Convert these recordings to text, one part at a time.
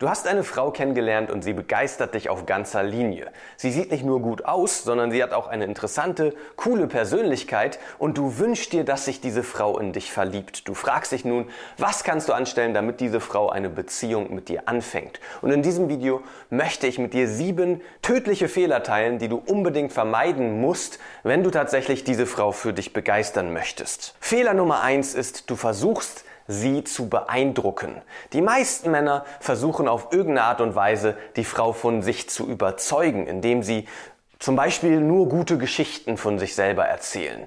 Du hast eine Frau kennengelernt und sie begeistert dich auf ganzer Linie. Sie sieht nicht nur gut aus, sondern sie hat auch eine interessante, coole Persönlichkeit und du wünschst dir, dass sich diese Frau in dich verliebt. Du fragst dich nun, was kannst du anstellen, damit diese Frau eine Beziehung mit dir anfängt? Und in diesem Video möchte ich mit dir sieben tödliche Fehler teilen, die du unbedingt vermeiden musst, wenn du tatsächlich diese Frau für dich begeistern möchtest. Fehler Nummer eins ist, du versuchst, sie zu beeindrucken. Die meisten Männer versuchen auf irgendeine Art und Weise, die Frau von sich zu überzeugen, indem sie zum Beispiel nur gute Geschichten von sich selber erzählen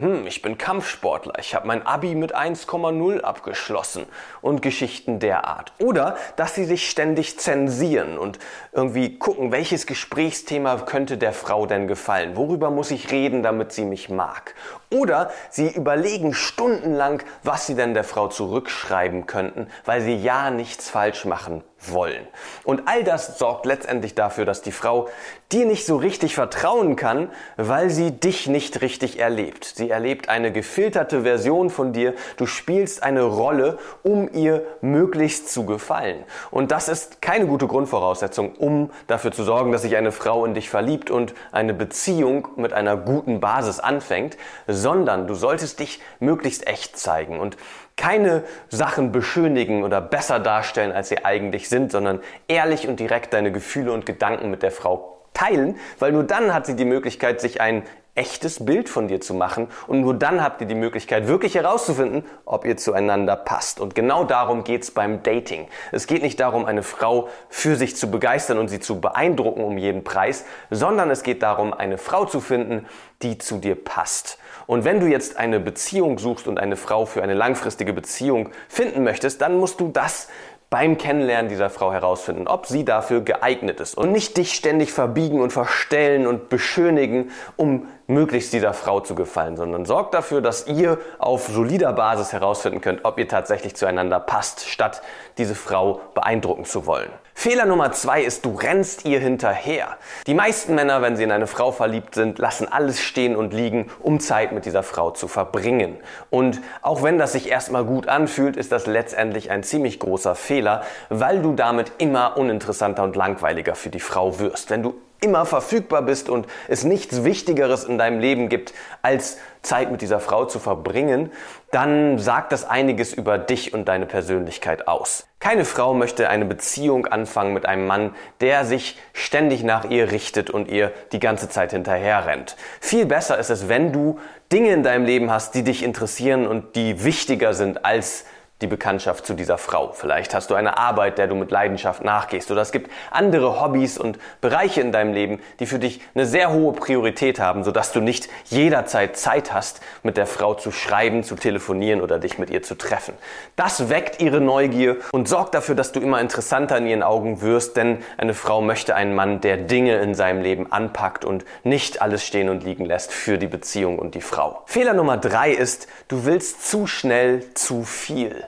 hm, ich bin Kampfsportler, ich habe mein Abi mit 1,0 abgeschlossen und Geschichten der Art. Oder dass sie sich ständig zensieren und irgendwie gucken, welches Gesprächsthema könnte der Frau denn gefallen? Worüber muss ich reden, damit sie mich mag? Oder sie überlegen stundenlang, was sie denn der Frau zurückschreiben könnten, weil sie ja nichts falsch machen wollen. Und all das sorgt letztendlich dafür, dass die Frau dir nicht so richtig vertrauen kann, weil sie dich nicht richtig erlebt. Sie erlebt eine gefilterte Version von dir. Du spielst eine Rolle, um ihr möglichst zu gefallen. Und das ist keine gute Grundvoraussetzung, um dafür zu sorgen, dass sich eine Frau in dich verliebt und eine Beziehung mit einer guten Basis anfängt, sondern du solltest dich möglichst echt zeigen. Und keine Sachen beschönigen oder besser darstellen, als sie eigentlich sind, sondern ehrlich und direkt deine Gefühle und Gedanken mit der Frau teilen, weil nur dann hat sie die Möglichkeit, sich ein echtes Bild von dir zu machen und nur dann habt ihr die Möglichkeit, wirklich herauszufinden, ob ihr zueinander passt. Und genau darum geht's beim Dating. Es geht nicht darum, eine Frau für sich zu begeistern und sie zu beeindrucken um jeden Preis, sondern es geht darum, eine Frau zu finden, die zu dir passt. Und wenn du jetzt eine Beziehung suchst und eine Frau für eine langfristige Beziehung finden möchtest, dann musst du das beim Kennenlernen dieser Frau herausfinden, ob sie dafür geeignet ist und nicht dich ständig verbiegen und verstellen und beschönigen, um möglichst dieser Frau zu gefallen, sondern sorgt dafür, dass ihr auf solider Basis herausfinden könnt, ob ihr tatsächlich zueinander passt, statt diese Frau beeindrucken zu wollen. Fehler Nummer zwei ist, du rennst ihr hinterher. Die meisten Männer, wenn sie in eine Frau verliebt sind, lassen alles stehen und liegen, um Zeit mit dieser Frau zu verbringen. Und auch wenn das sich erstmal gut anfühlt, ist das letztendlich ein ziemlich großer Fehler, weil du damit immer uninteressanter und langweiliger für die Frau wirst. Wenn du immer verfügbar bist und es nichts Wichtigeres in deinem Leben gibt, als Zeit mit dieser Frau zu verbringen, dann sagt das einiges über dich und deine Persönlichkeit aus. Keine Frau möchte eine Beziehung anfangen mit einem Mann, der sich ständig nach ihr richtet und ihr die ganze Zeit hinterher rennt. Viel besser ist es, wenn du Dinge in deinem Leben hast, die dich interessieren und die wichtiger sind als die Bekanntschaft zu dieser Frau. Vielleicht hast du eine Arbeit, der du mit Leidenschaft nachgehst. Oder es gibt andere Hobbys und Bereiche in deinem Leben, die für dich eine sehr hohe Priorität haben, sodass du nicht jederzeit Zeit hast, mit der Frau zu schreiben, zu telefonieren oder dich mit ihr zu treffen. Das weckt ihre Neugier und sorgt dafür, dass du immer interessanter in ihren Augen wirst, denn eine Frau möchte einen Mann, der Dinge in seinem Leben anpackt und nicht alles stehen und liegen lässt für die Beziehung und die Frau. Fehler Nummer drei ist, du willst zu schnell zu viel.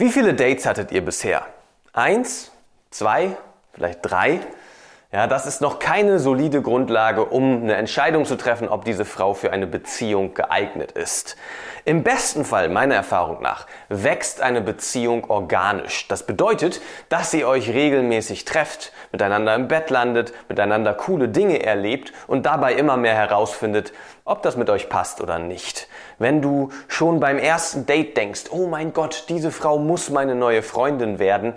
Wie viele Dates hattet ihr bisher? Eins, zwei, vielleicht drei? Ja, das ist noch keine solide Grundlage, um eine Entscheidung zu treffen, ob diese Frau für eine Beziehung geeignet ist. Im besten Fall, meiner Erfahrung nach, wächst eine Beziehung organisch. Das bedeutet, dass ihr euch regelmäßig trefft, miteinander im Bett landet, miteinander coole Dinge erlebt und dabei immer mehr herausfindet, ob das mit euch passt oder nicht. Wenn du schon beim ersten Date denkst, oh mein Gott, diese Frau muss meine neue Freundin werden,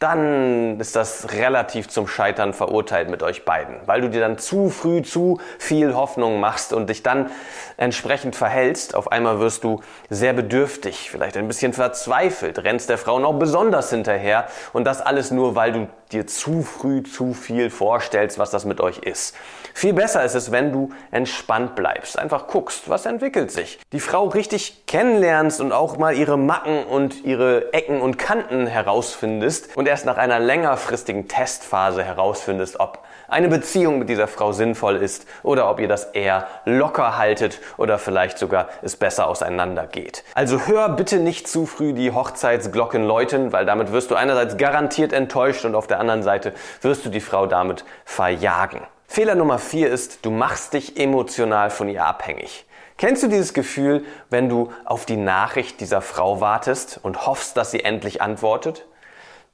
dann ist das relativ zum Scheitern verurteilt mit euch beiden, weil du dir dann zu früh zu viel Hoffnung machst und dich dann entsprechend verhältst. Auf einmal wirst du sehr bedürftig, vielleicht ein bisschen verzweifelt, rennst der Frau noch besonders hinterher und das alles nur, weil du dir zu früh zu viel vorstellst, was das mit euch ist. Viel besser ist es, wenn du entspannt bleibst. Einfach guckst, was entwickelt sich. Die Frau richtig kennenlernst und auch mal ihre Macken und ihre Ecken und Kanten herausfindest und erst nach einer längerfristigen Testphase herausfindest, ob eine Beziehung mit dieser Frau sinnvoll ist oder ob ihr das eher locker haltet oder vielleicht sogar es besser auseinandergeht. Also hör bitte nicht zu früh die Hochzeitsglocken läuten, weil damit wirst du einerseits garantiert enttäuscht und auf der anderen Seite wirst du die Frau damit verjagen. Fehler Nummer vier ist, du machst dich emotional von ihr abhängig. Kennst du dieses Gefühl, wenn du auf die Nachricht dieser Frau wartest und hoffst, dass sie endlich antwortet?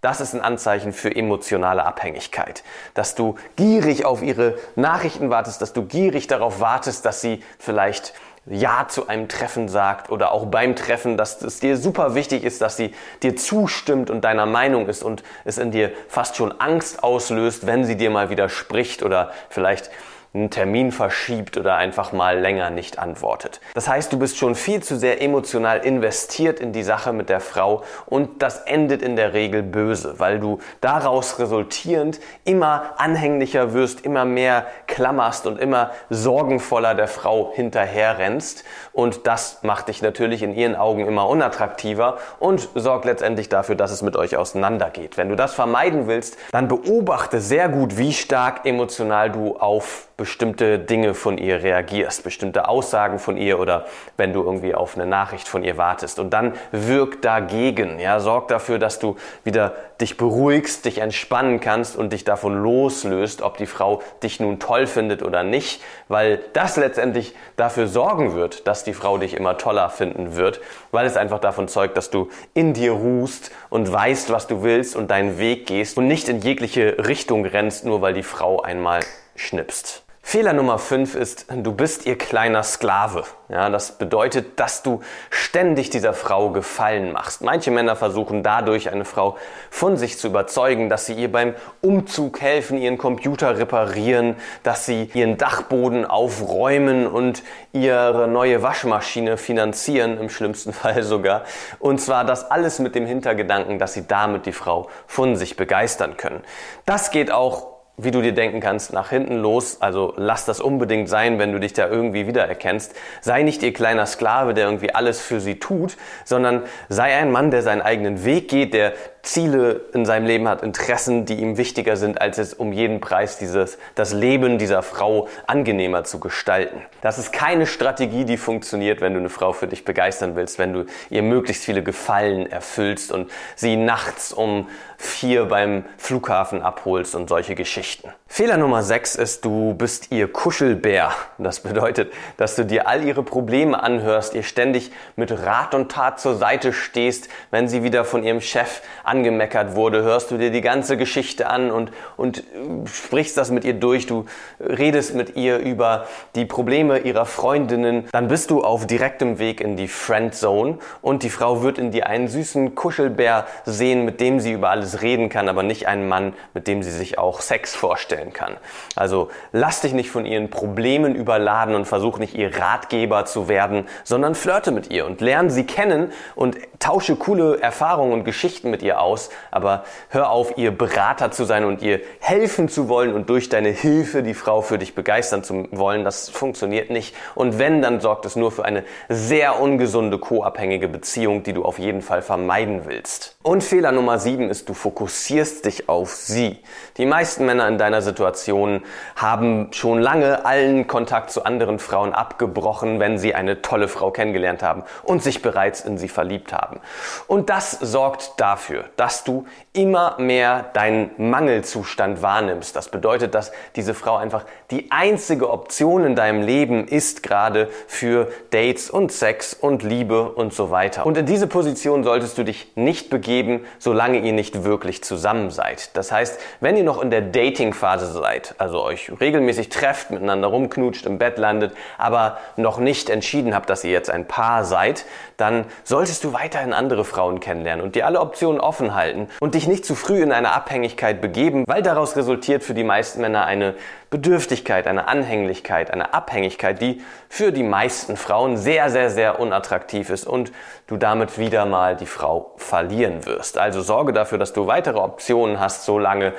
Das ist ein Anzeichen für emotionale Abhängigkeit. Dass du gierig auf ihre Nachrichten wartest, dass du gierig darauf wartest, dass sie vielleicht ja zu einem Treffen sagt oder auch beim Treffen, dass es dir super wichtig ist, dass sie dir zustimmt und deiner Meinung ist und es in dir fast schon Angst auslöst, wenn sie dir mal widerspricht oder vielleicht einen Termin verschiebt oder einfach mal länger nicht antwortet. Das heißt, du bist schon viel zu sehr emotional investiert in die Sache mit der Frau und das endet in der Regel böse, weil du daraus resultierend immer anhänglicher wirst, immer mehr klammerst und immer sorgenvoller der Frau hinterherrennst und das macht dich natürlich in ihren Augen immer unattraktiver und sorgt letztendlich dafür, dass es mit euch auseinandergeht. Wenn du das vermeiden willst, dann beobachte sehr gut, wie stark emotional du auf bestimmte Dinge von ihr reagierst, bestimmte Aussagen von ihr oder wenn du irgendwie auf eine Nachricht von ihr wartest. Und dann wirk dagegen, ja, sorg dafür, dass du wieder dich beruhigst, dich entspannen kannst und dich davon loslöst, ob die Frau dich nun toll findet oder nicht, weil das letztendlich dafür sorgen wird, dass die Frau dich immer toller finden wird, weil es einfach davon zeugt, dass du in dir ruhst und weißt, was du willst und deinen Weg gehst und nicht in jegliche Richtung rennst, nur weil die Frau einmal schnipst. Fehler Nummer 5 ist, du bist ihr kleiner Sklave. Ja, das bedeutet, dass du ständig dieser Frau Gefallen machst. Manche Männer versuchen dadurch eine Frau von sich zu überzeugen, dass sie ihr beim Umzug helfen, ihren Computer reparieren, dass sie ihren Dachboden aufräumen und ihre neue Waschmaschine finanzieren, im schlimmsten Fall sogar. Und zwar das alles mit dem Hintergedanken, dass sie damit die Frau von sich begeistern können. Das geht auch wie du dir denken kannst, nach hinten los. Also lass das unbedingt sein, wenn du dich da irgendwie wiedererkennst. Sei nicht ihr kleiner Sklave, der irgendwie alles für sie tut, sondern sei ein Mann, der seinen eigenen Weg geht, der Ziele in seinem Leben hat, Interessen, die ihm wichtiger sind, als es um jeden Preis dieses, das Leben dieser Frau angenehmer zu gestalten. Das ist keine Strategie, die funktioniert, wenn du eine Frau für dich begeistern willst, wenn du ihr möglichst viele Gefallen erfüllst und sie nachts um vier beim Flughafen abholst und solche Geschichten. Fehler Nummer 6 ist, du bist ihr Kuschelbär. Das bedeutet, dass du dir all ihre Probleme anhörst, ihr ständig mit Rat und Tat zur Seite stehst, wenn sie wieder von ihrem Chef angemeckert wurde, hörst du dir die ganze Geschichte an und, und sprichst das mit ihr durch, du redest mit ihr über die Probleme ihrer Freundinnen, dann bist du auf direktem Weg in die Friendzone und die Frau wird in dir einen süßen Kuschelbär sehen, mit dem sie über alles reden kann, aber nicht einen Mann, mit dem sie sich auch Sex vorstellen kann. Also lass dich nicht von ihren Problemen überladen und versuch nicht ihr Ratgeber zu werden, sondern flirte mit ihr und lerne sie kennen und tausche coole Erfahrungen und Geschichten mit ihr aus, aber hör auf, ihr Berater zu sein und ihr helfen zu wollen und durch deine Hilfe die Frau für dich begeistern zu wollen. Das funktioniert nicht. Und wenn, dann sorgt es nur für eine sehr ungesunde co-abhängige Beziehung, die du auf jeden Fall vermeiden willst. Und Fehler Nummer sieben ist, du fokussierst dich auf sie. Die meisten Männer in deiner Situation haben schon lange allen Kontakt zu anderen Frauen abgebrochen, wenn sie eine tolle Frau kennengelernt haben und sich bereits in sie verliebt haben. Und das sorgt dafür, dass du immer mehr deinen Mangelzustand wahrnimmst. Das bedeutet, dass diese Frau einfach die einzige Option in deinem Leben ist gerade für Dates und Sex und Liebe und so weiter. Und in diese Position solltest du dich nicht begeben, solange ihr nicht wirklich zusammen seid. Das heißt, wenn ihr noch in der Dating-Phase seid, also euch regelmäßig trefft, miteinander rumknutscht, im Bett landet, aber noch nicht entschieden habt, dass ihr jetzt ein Paar seid, dann solltest du weiterhin andere Frauen kennenlernen und dir alle Optionen offen offen halten und dich nicht zu früh in eine Abhängigkeit begeben, weil daraus resultiert für die meisten Männer eine Bedürftigkeit, eine Anhänglichkeit, eine Abhängigkeit, die für die meisten Frauen sehr, sehr, sehr unattraktiv ist und du damit wieder mal die Frau verlieren wirst. Also sorge dafür, dass du weitere Optionen hast, solange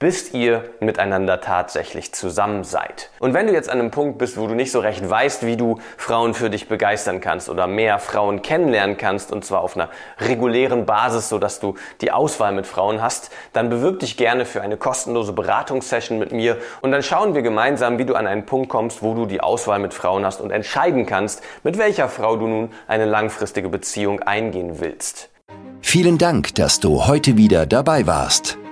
bis ihr miteinander tatsächlich zusammen seid. Und wenn du jetzt an einem Punkt bist, wo du nicht so recht weißt, wie du Frauen für dich begeistern kannst oder mehr Frauen kennenlernen kannst, und zwar auf einer regulären Basis, sodass du die Auswahl mit Frauen hast, dann bewirb dich gerne für eine kostenlose Beratungssession mit mir und dann schauen wir gemeinsam, wie du an einen Punkt kommst, wo du die Auswahl mit Frauen hast und entscheiden kannst, mit welcher Frau du nun eine langfristige Beziehung eingehen willst. Vielen Dank, dass du heute wieder dabei warst.